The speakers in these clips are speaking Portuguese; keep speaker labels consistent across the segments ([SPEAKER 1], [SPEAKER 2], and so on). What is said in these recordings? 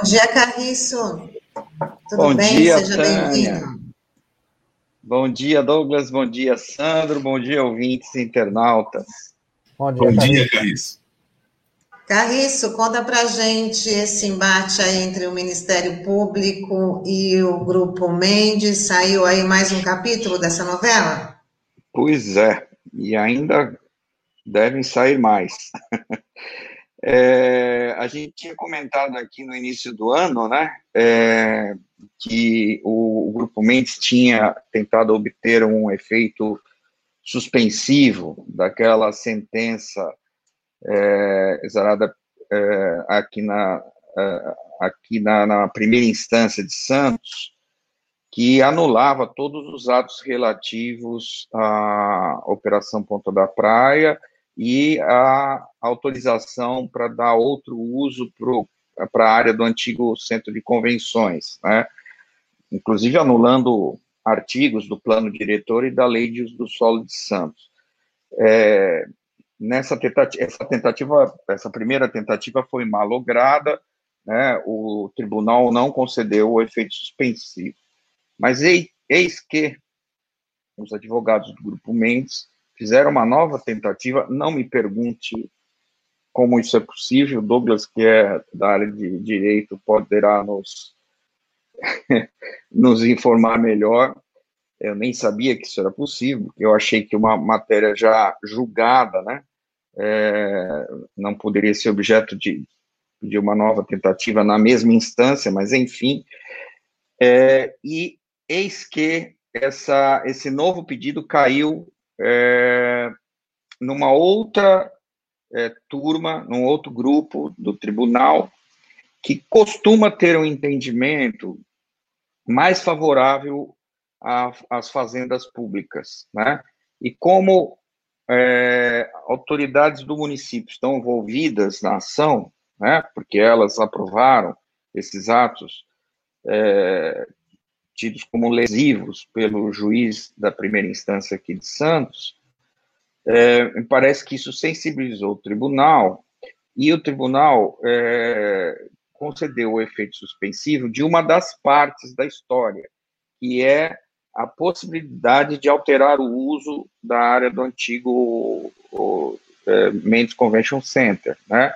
[SPEAKER 1] Bom dia, Carriço.
[SPEAKER 2] Tudo Bom bem? Dia, Seja bem-vindo. Bom dia, Douglas. Bom dia, Sandro. Bom dia, ouvintes internautas.
[SPEAKER 3] Bom dia, Bom dia Carriço.
[SPEAKER 1] Carriço, conta pra gente esse embate aí entre o Ministério Público e o Grupo Mendes. Saiu aí mais um capítulo dessa novela?
[SPEAKER 2] Pois é, e ainda devem sair mais. É, a gente tinha comentado aqui no início do ano, né, é, que o, o, Grupo Mendes tinha tentado obter um efeito suspensivo daquela sentença é, exarada é, aqui, na, é, aqui na, na primeira instância de Santos, que anulava todos os atos relativos à Operação Ponta da Praia e a autorização para dar outro uso para a área do antigo centro de convenções, né? inclusive anulando artigos do plano diretor e da lei de uso do solo de Santos. É, nessa tentativa, essa tentativa, essa primeira tentativa foi malograda, né? o tribunal não concedeu o efeito suspensivo. Mas eis que os advogados do Grupo Mendes fizeram uma nova tentativa. Não me pergunte como isso é possível. Douglas, que é da área de direito, poderá nos, nos informar melhor. Eu nem sabia que isso era possível, eu achei que uma matéria já julgada, né, é, não poderia ser objeto de, de uma nova tentativa na mesma instância, mas enfim. É, e eis que essa, esse novo pedido caiu é, numa outra é, turma, num outro grupo do tribunal, que costuma ter um entendimento mais favorável às fazendas públicas, né? E como é, autoridades do município estão envolvidas na ação, né? Porque elas aprovaram esses atos é, tidos como lesivos pelo juiz da primeira instância aqui de Santos, é, parece que isso sensibilizou o tribunal e o tribunal é, concedeu o efeito suspensivo de uma das partes da história, que é a possibilidade de alterar o uso da área do antigo o, é, Mendes Convention Center, né?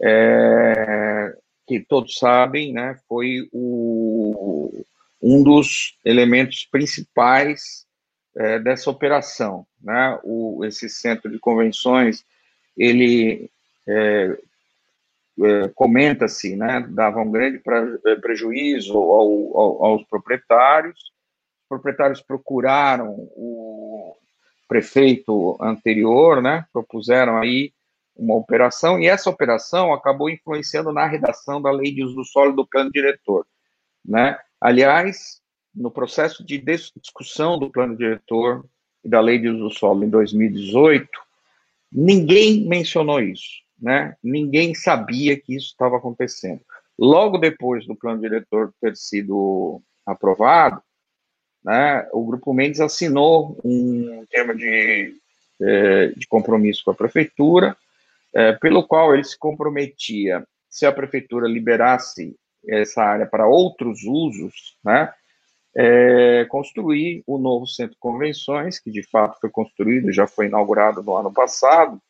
[SPEAKER 2] É, que todos sabem, né? Foi o um dos elementos principais é, dessa operação. Né? O, esse centro de convenções, ele é, é, comenta-se, né, dava um grande é, prejuízo ao, ao, aos proprietários. Os proprietários procuraram o prefeito anterior, né, propuseram aí uma operação, e essa operação acabou influenciando na redação da lei de uso do solo do plano diretor, né, Aliás, no processo de discussão do plano diretor e da lei de uso do solo em 2018, ninguém mencionou isso, né? Ninguém sabia que isso estava acontecendo. Logo depois do plano diretor ter sido aprovado, né, o Grupo Mendes assinou um termo de, é, de compromisso com a prefeitura, é, pelo qual ele se comprometia, se a prefeitura liberasse essa área para outros usos, né, é, construir o novo centro de convenções, que de fato foi construído, já foi inaugurado no ano passado,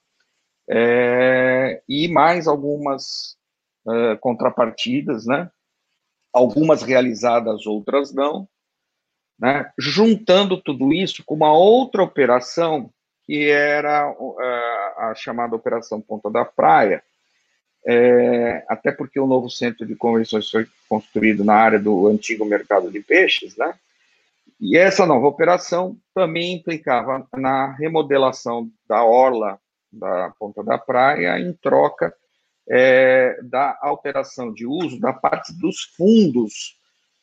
[SPEAKER 2] é, e mais algumas é, contrapartidas, né, algumas realizadas, outras não, né, juntando tudo isso com uma outra operação que era é, a chamada Operação Ponta da Praia, é, até porque o novo centro de convenções foi construído na área do antigo mercado de peixes, né? E essa nova operação também implicava na remodelação da orla da Ponta da Praia em troca é, da alteração de uso da parte dos fundos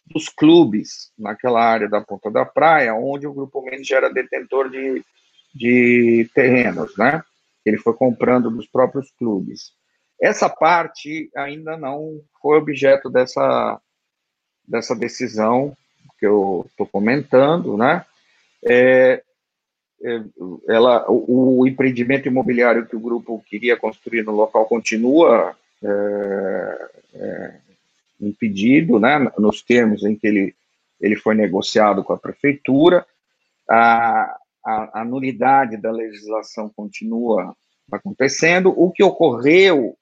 [SPEAKER 2] dos clubes naquela área da Ponta da Praia, onde o Grupo Mendes era detentor de, de terrenos, né? Ele foi comprando dos próprios clubes. Essa parte ainda não foi objeto dessa, dessa decisão que eu estou comentando, né? É, é, ela, o, o, empreendimento imobiliário que o grupo queria construir no local continua é, é um pedido, né, nos termos em que ele, ele foi negociado com a prefeitura, a, a, a nulidade da legislação continua acontecendo. O que ocorreu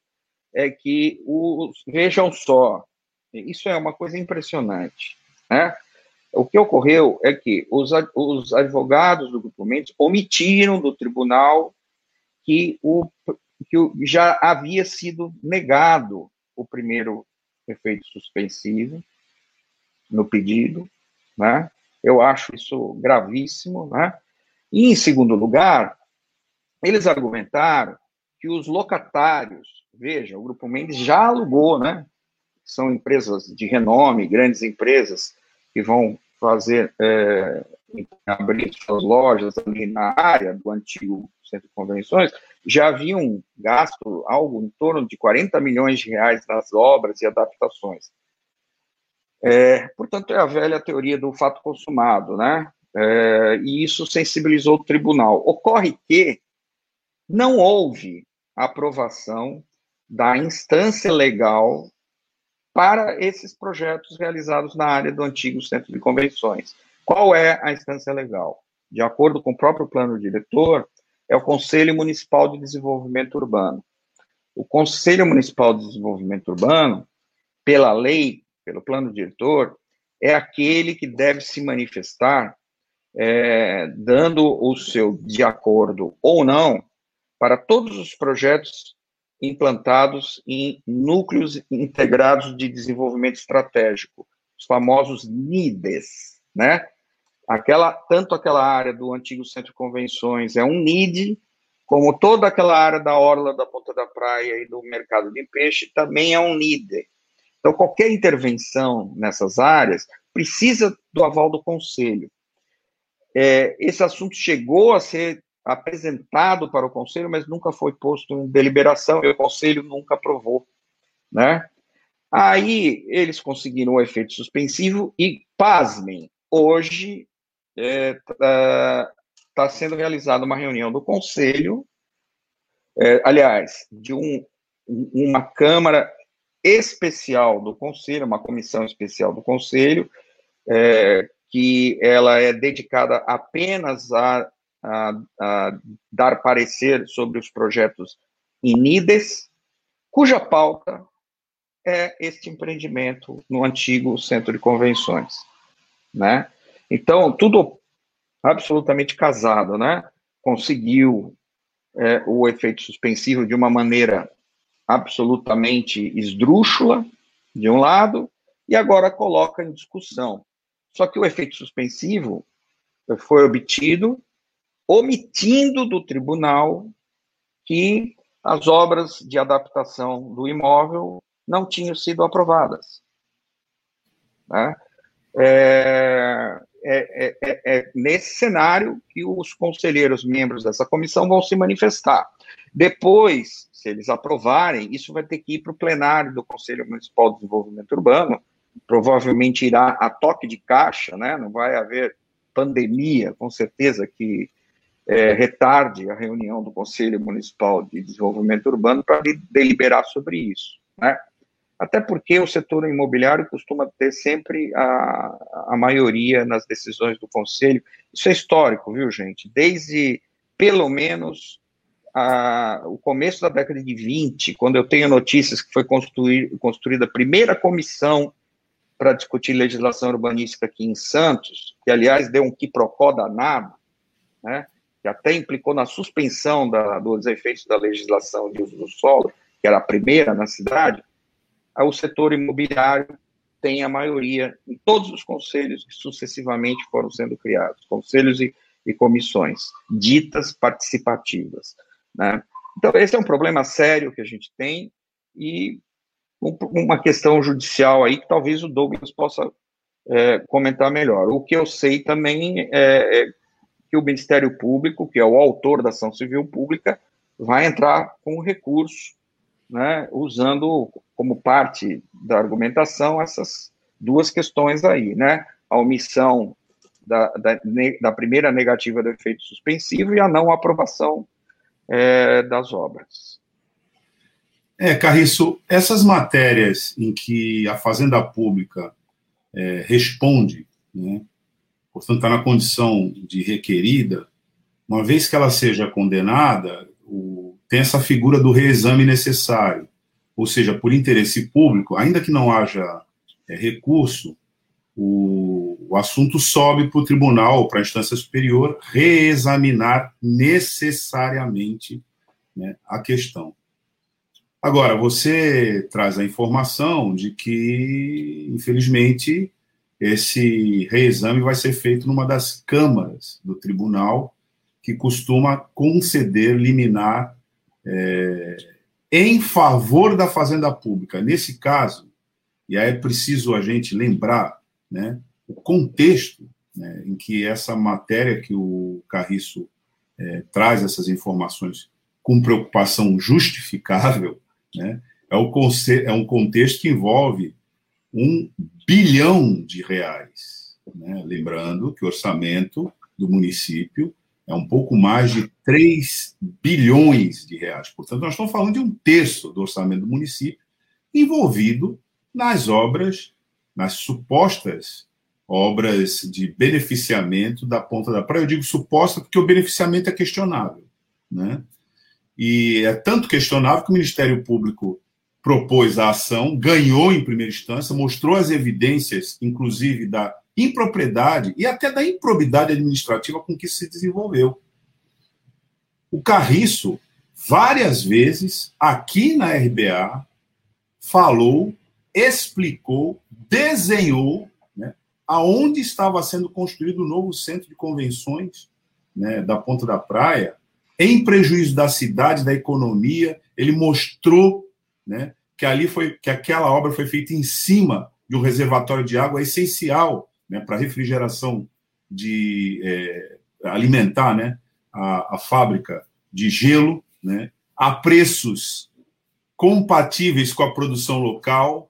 [SPEAKER 2] é que, os, vejam só, isso é uma coisa impressionante, né? O que ocorreu é que os, os advogados do Grupo Mendes omitiram do tribunal que, o, que já havia sido negado o primeiro efeito suspensivo no pedido, né? Eu acho isso gravíssimo, né? E, em segundo lugar, eles argumentaram que os locatários, veja, o Grupo Mendes já alugou, né? São empresas de renome, grandes empresas que vão fazer, é, abrir suas lojas ali na área do antigo centro de convenções, já haviam gasto algo em torno de 40 milhões de reais nas obras e adaptações. É, portanto, é a velha teoria do fato consumado, né? É, e isso sensibilizou o tribunal. Ocorre que não houve aprovação da instância legal para esses projetos realizados na área do antigo centro de convenções. Qual é a instância legal? De acordo com o próprio plano diretor, é o Conselho Municipal de Desenvolvimento Urbano. O Conselho Municipal de Desenvolvimento Urbano, pela lei, pelo plano diretor, é aquele que deve se manifestar é, dando o seu de acordo ou não para todos os projetos implantados em núcleos integrados de desenvolvimento estratégico, os famosos NIDES, né? Aquela, tanto aquela área do antigo Centro de Convenções é um NID, como toda aquela área da orla da Ponta da Praia e do mercado de peixe também é um NIDE. Então, qualquer intervenção nessas áreas precisa do aval do Conselho. É, esse assunto chegou a ser apresentado para o Conselho, mas nunca foi posto em deliberação e o Conselho nunca aprovou. Né? Aí eles conseguiram o efeito suspensivo e, pasmem, hoje está é, tá, tá sendo realizada uma reunião do Conselho, é, aliás, de um, uma Câmara especial do Conselho, uma comissão especial do Conselho, é, que ela é dedicada apenas a, a, a, dar parecer sobre os projetos INIDES, cuja pauta é este empreendimento no antigo centro de convenções né? Então, tudo absolutamente casado, né? Conseguiu é, o efeito suspensivo de uma maneira absolutamente esdrúxula, de um lado, e agora coloca em discussão. Só que o efeito suspensivo foi obtido omitindo do tribunal que as obras de adaptação do imóvel não tinham sido aprovadas. Né? É, é, é, é, nesse cenário que os conselheiros membros dessa comissão vão se manifestar. Depois, se eles aprovarem, isso vai ter que ir para o plenário do Conselho Municipal de Desenvolvimento Urbano, provavelmente irá a toque de caixa, né? não vai haver pandemia, com certeza que é, retarde a reunião do Conselho Municipal de Desenvolvimento Urbano para deliberar sobre isso. Né? até porque o setor imobiliário costuma ter sempre a, a maioria nas decisões do conselho. Isso é histórico, viu, gente? Desde, pelo menos, a, o começo da década de 20, quando eu tenho notícias que foi construir, construída a primeira comissão para discutir legislação urbanística aqui em Santos, que, aliás, deu um quiprocó danado, né? Que até implicou na suspensão da, dos efeitos da legislação de uso do solo, que era a primeira na cidade, o setor imobiliário tem a maioria em todos os conselhos que sucessivamente foram sendo criados, conselhos e, e comissões, ditas participativas. Né? Então, esse é um problema sério que a gente tem e um, uma questão judicial aí que talvez o Douglas possa é, comentar melhor. O que eu sei também é, é que o Ministério Público, que é o autor da ação civil pública, vai entrar com recurso né, usando como parte da argumentação essas duas questões aí, né? A omissão da, da, da primeira negativa do efeito suspensivo e a não aprovação é, das obras.
[SPEAKER 3] É, Carriço, essas matérias em que a Fazenda Pública é, responde, né, portanto, está na condição de requerida, uma vez que ela seja condenada, o, tem essa figura do reexame necessário, ou seja, por interesse público, ainda que não haja é, recurso, o, o assunto sobe para o tribunal, para a instância superior, reexaminar necessariamente né, a questão. Agora, você traz a informação de que, infelizmente, esse reexame vai ser feito numa das câmaras do tribunal, que costuma conceder liminar é, em favor da fazenda pública. Nesse caso, e aí é preciso a gente lembrar né, o contexto né, em que essa matéria que o Carriço é, traz essas informações com preocupação justificável, né, é, o, é um contexto que envolve um bilhão de reais. Né? Lembrando que o orçamento do município é um pouco mais de 3 bilhões de reais. Portanto, nós estamos falando de um terço do orçamento do município envolvido nas obras nas supostas obras de beneficiamento da ponta da praia. Eu digo suposta porque o beneficiamento é questionável. Né? E é tanto questionável que o Ministério Público propôs a ação, ganhou em primeira instância, mostrou as evidências, inclusive da impropriedade e até da improbidade administrativa com que se desenvolveu. O Carriço, várias vezes, aqui na RBA, falou explicou, desenhou né, aonde estava sendo construído o novo centro de convenções né, da Ponta da Praia, em prejuízo da cidade, da economia. Ele mostrou né, que ali foi que aquela obra foi feita em cima de um reservatório de água essencial né, para refrigeração de é, alimentar né, a, a, fábrica de gelo, né, a preços compatíveis com a produção local,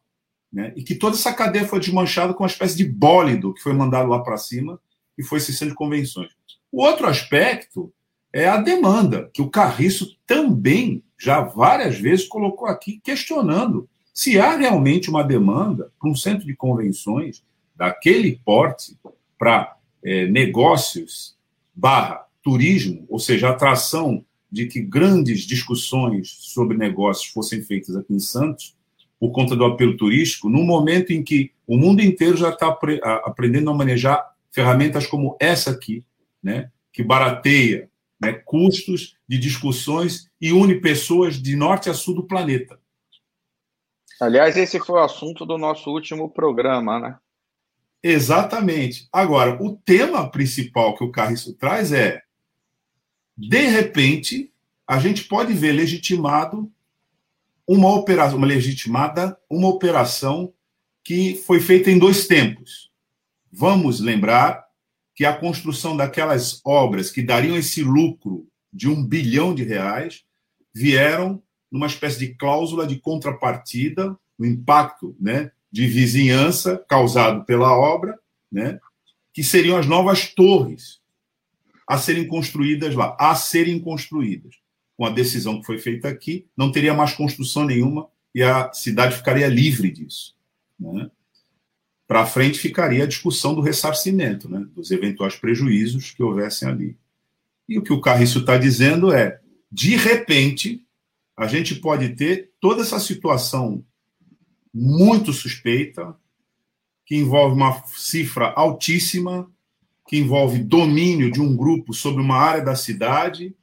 [SPEAKER 3] né? e que toda essa cadeia foi desmanchada com uma espécie de bólido que foi mandado lá para cima e foi centro de convenções. O outro aspecto é a demanda, que o Carriço também já várias vezes colocou aqui, questionando se há realmente uma demanda para um centro de convenções daquele porte para é, negócios barra turismo, ou seja, atração de que grandes discussões sobre negócios fossem feitas aqui em Santos, por conta do apelo turístico, num momento em que o mundo inteiro já está aprendendo a manejar ferramentas como essa aqui, né, que barateia né, custos de discussões e une pessoas de norte a sul do planeta.
[SPEAKER 2] Aliás, esse foi o assunto do nosso último programa, né?
[SPEAKER 3] Exatamente. Agora, o tema principal que o Carriço traz é: de repente, a gente pode ver legitimado uma operação, uma legitimada, uma operação que foi feita em dois tempos. Vamos lembrar que a construção daquelas obras que dariam esse lucro de um bilhão de reais vieram numa espécie de cláusula de contrapartida, o impacto né, de vizinhança causado pela obra, né, que seriam as novas torres a serem construídas lá, a serem construídas com a decisão que foi feita aqui, não teria mais construção nenhuma e a cidade ficaria livre disso. Né? Para frente ficaria a discussão do ressarcimento, né? dos eventuais prejuízos que houvessem ali. E o que o Carriço está dizendo é: de repente, a gente pode ter toda essa situação muito suspeita, que envolve uma cifra altíssima, que envolve domínio de um grupo sobre uma área da cidade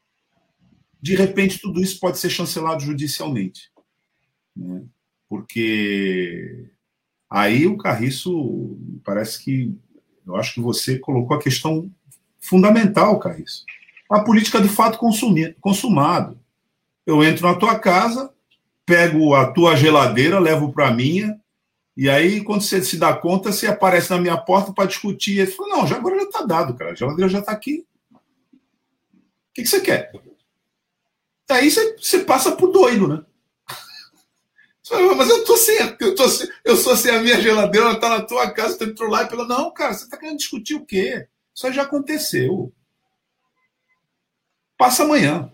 [SPEAKER 3] de repente tudo isso pode ser chancelado judicialmente. Né? Porque aí o Carriço parece que eu acho que você colocou a questão fundamental, Carriço. A política do fato consumi, consumado. Eu entro na tua casa, pego a tua geladeira, levo para a minha, e aí, quando você se dá conta, você aparece na minha porta para discutir. Ele fala: Não, já agora já está dado, cara. A geladeira já está aqui. O que, que você quer? Aí você, você passa por doido, né? Mas eu tô sem, eu, tô sem, eu sou sem a minha geladeira, ela tá na tua casa, você entrou lá e falou: Não, cara, você tá querendo discutir o quê? Isso já aconteceu. Passa amanhã.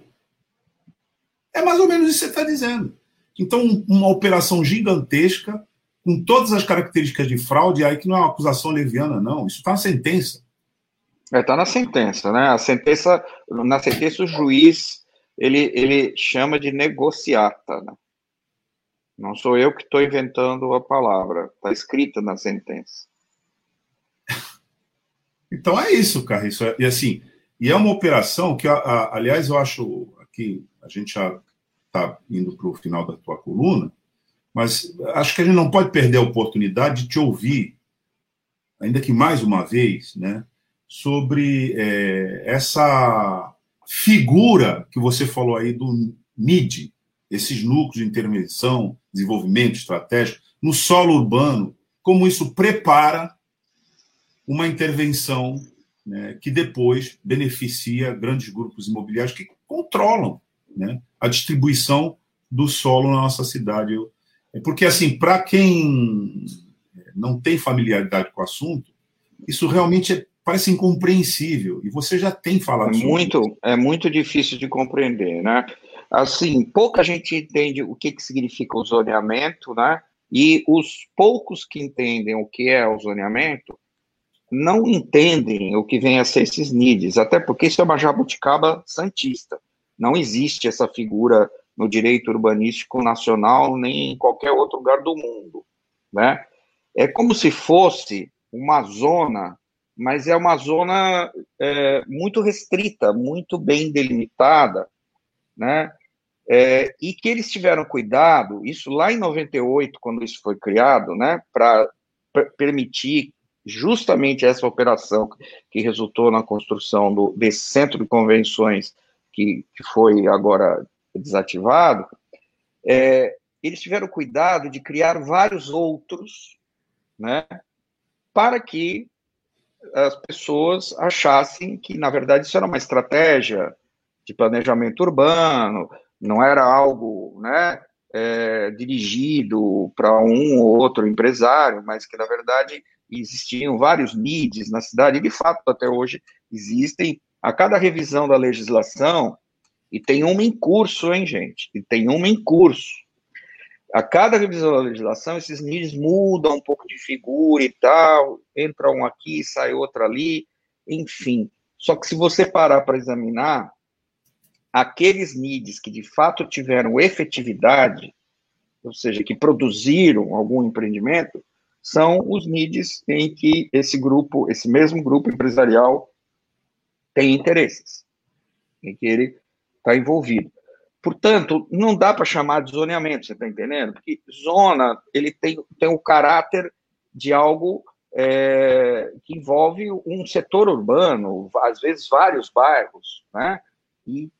[SPEAKER 3] É mais ou menos isso que você está dizendo. Então, uma operação gigantesca, com todas as características de fraude, aí que não é uma acusação leviana, não. Isso está na sentença.
[SPEAKER 2] Está é, na sentença, né? A sentença, na sentença, o juiz ele, ele chama de negociata, né? Não sou eu que estou inventando a palavra, está escrita na sentença.
[SPEAKER 3] Então é isso, cara. Isso é, e assim, e é uma operação que, a, a, aliás, eu acho que a gente já está indo para o final da tua coluna, mas acho que a gente não pode perder a oportunidade de te ouvir, ainda que mais uma vez, né, sobre é, essa figura que você falou aí do NID, esses núcleos de intervenção, desenvolvimento estratégico, no solo urbano, como isso prepara uma intervenção né, que depois beneficia grandes grupos imobiliários que controlam né, a distribuição do solo na nossa cidade. É porque, assim, para quem não tem familiaridade com o assunto, isso realmente é, parece incompreensível. E você já tem falado
[SPEAKER 2] é muito, isso. É muito difícil de compreender, né? Assim, pouca gente entende o que, que significa o zoneamento, né? E os poucos que entendem o que é o zoneamento não entendem o que vem a ser esses NIDs, até porque isso é uma jabuticaba santista. Não existe essa figura no direito urbanístico nacional nem em qualquer outro lugar do mundo, né? É como se fosse uma zona, mas é uma zona é, muito restrita, muito bem delimitada, né? É, e que eles tiveram cuidado, isso lá em 98, quando isso foi criado, né, para permitir justamente essa operação que resultou na construção do, desse centro de convenções que, que foi agora desativado, é, eles tiveram cuidado de criar vários outros, né, para que as pessoas achassem que, na verdade, isso era uma estratégia de planejamento urbano, não era algo, né, é, dirigido para um ou outro empresário, mas que, na verdade, existiam vários NIDs na cidade, e de fato até hoje existem. A cada revisão da legislação, e tem uma em curso, hein, gente? E tem uma em curso. A cada revisão da legislação, esses NIDs mudam um pouco de figura e tal, entra um aqui, sai outro ali, enfim. Só que se você parar para examinar, aqueles NIDs que de fato tiveram efetividade, ou seja, que produziram algum empreendimento, são os NIDs em que esse grupo, esse mesmo grupo empresarial tem interesses, em que ele está envolvido. Portanto, não dá para chamar de zoneamento, você está entendendo? Porque zona, ele tem, tem o caráter de algo é, que envolve um setor urbano, às vezes vários bairros, né? E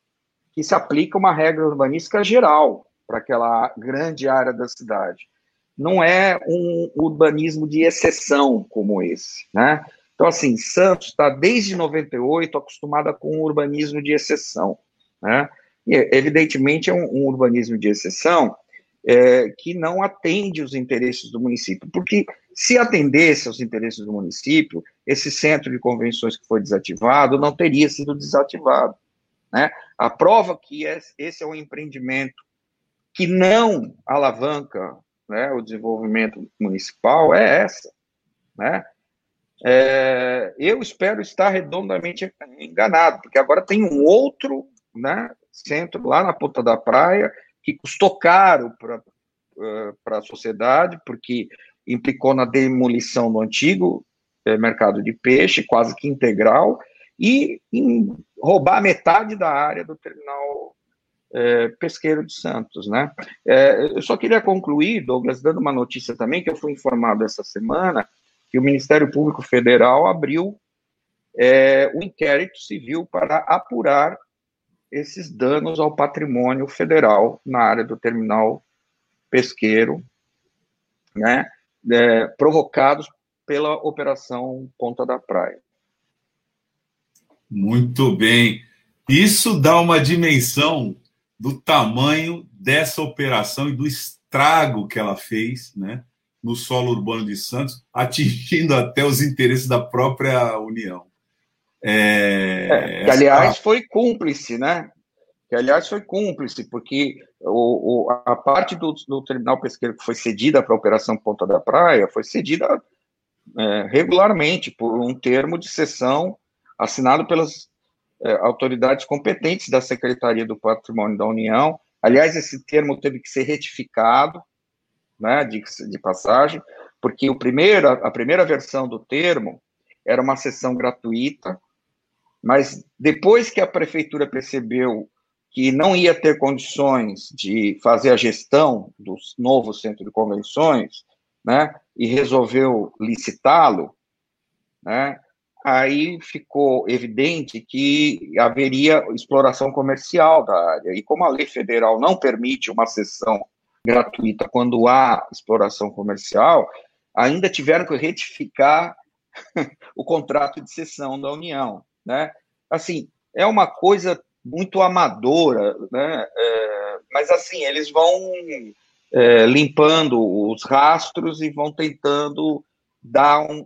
[SPEAKER 2] que se aplica uma regra urbanística geral para aquela grande área da cidade não é um urbanismo de exceção como esse, né? Então, assim, Santos está desde 98 acostumada com um urbanismo de exceção, né? E, evidentemente, é um, um urbanismo de exceção é, que não atende os interesses do município, porque se atendesse aos interesses do município, esse centro de convenções que foi desativado não teria sido desativado, né? A prova que esse é um empreendimento que não alavanca né, o desenvolvimento municipal é essa, né? É, eu espero estar redondamente enganado, porque agora tem um outro né, centro lá na ponta da praia que custou caro para uh, a sociedade, porque implicou na demolição do antigo é, mercado de peixe, quase que integral, e em roubar metade da área do terminal é, pesqueiro de Santos, né? É, eu só queria concluir, Douglas, dando uma notícia também, que eu fui informado essa semana, que o Ministério Público Federal abriu é, um inquérito civil para apurar esses danos ao patrimônio federal na área do terminal pesqueiro, né, é, provocados pela Operação Ponta da Praia.
[SPEAKER 3] Muito bem. Isso dá uma dimensão do tamanho dessa operação e do estrago que ela fez né, no solo urbano de Santos, atingindo até os interesses da própria União.
[SPEAKER 2] É, é, que, aliás, foi cúmplice, né? que aliás foi cúmplice, porque o, o, a parte do, do, terminal pesqueiro que foi cedida para a Operação Ponta da Praia foi cedida é, regularmente por um termo de cessão assinado pelas é, autoridades competentes da Secretaria do Patrimônio da União. Aliás, esse termo teve que ser retificado, né, de, de passagem, porque o primeiro, a primeira versão do termo era uma sessão gratuita, mas depois que a prefeitura percebeu que não ia ter condições de fazer a gestão do novo centro de convenções, né, e resolveu licitá-lo, né, aí ficou evidente que haveria exploração comercial da área. E como a lei federal não permite uma sessão gratuita quando há exploração comercial, ainda tiveram que retificar o contrato de cessão da União, né? Assim, é uma coisa muito amadora, né? É, mas assim, eles vão é, limpando os rastros e vão tentando dar um,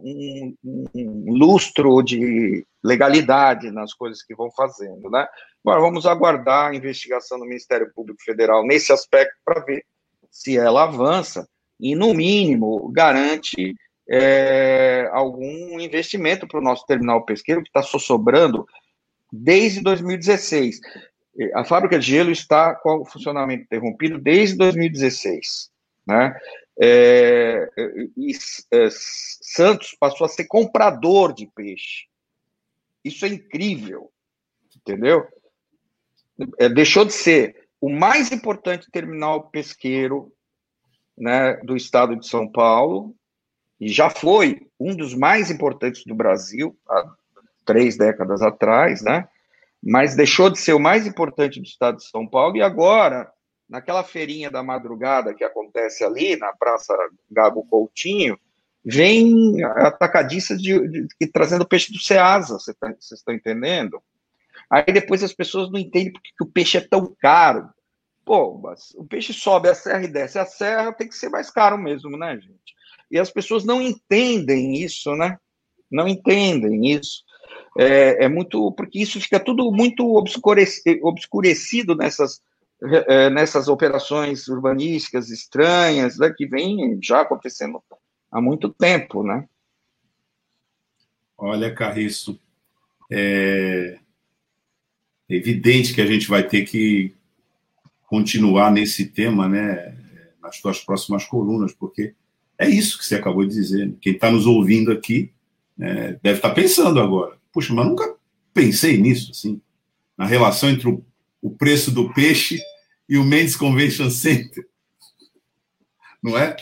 [SPEAKER 2] um, um, lustro de legalidade nas coisas que vão fazendo, né? Agora vamos aguardar a investigação do Ministério Público Federal nesse aspecto para ver se ela avança e, no mínimo, garante é, algum investimento para o nosso terminal pesqueiro que está só sobrando desde 2016. A fábrica de gelo está com o funcionamento interrompido desde 2016. Né? É, e, é, Santos passou a ser comprador de peixe. Isso é incrível, entendeu? É, deixou de ser o mais importante terminal pesqueiro né, do estado de São Paulo, e já foi um dos mais importantes do Brasil, há três décadas atrás, né? Mas deixou de ser o mais importante do estado de São Paulo, e agora, naquela feirinha da madrugada que acontece ali, na Praça Gago Coutinho, vem atacadistas de, de, de, trazendo peixe do Ceasa, vocês tá, estão entendendo? Aí depois as pessoas não entendem porque que o peixe é tão caro. Pô, o peixe sobe a serra e desce a serra, tem que ser mais caro mesmo, né, gente? E as pessoas não entendem isso, né? Não entendem isso. É, é muito. Porque isso fica tudo muito obscurecido nessas, é, nessas operações urbanísticas estranhas, né, que vem já acontecendo há muito tempo, né?
[SPEAKER 3] Olha, Carriço, é evidente que a gente vai ter que continuar nesse tema, né, nas suas próximas colunas, porque é isso que você acabou de dizer. Quem está nos ouvindo aqui é, deve estar tá pensando agora. Puxa, mas nunca pensei nisso, assim, na relação entre o, o preço do peixe e o Mendes Convention Center, não é?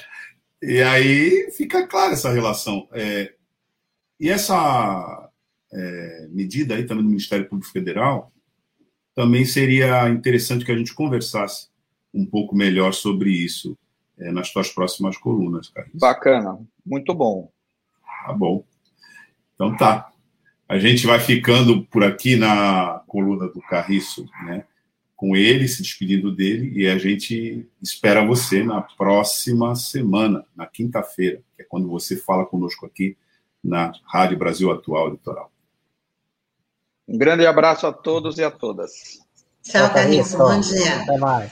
[SPEAKER 3] E aí fica clara essa relação. É, e essa é, medida aí também do Ministério Público Federal, também seria interessante que a gente conversasse um pouco melhor sobre isso é, nas tuas próximas colunas, cara.
[SPEAKER 2] Bacana, muito bom.
[SPEAKER 3] Tá bom. Então tá. A gente vai ficando por aqui na coluna do Carriço, né? Com ele, se despedindo dele, e a gente espera você na próxima semana, na quinta-feira, que é quando você fala conosco aqui na Rádio Brasil Atual Litoral.
[SPEAKER 2] Um grande abraço a todos e a todas.
[SPEAKER 1] Tchau, Carriço. Bom dia. Até mais.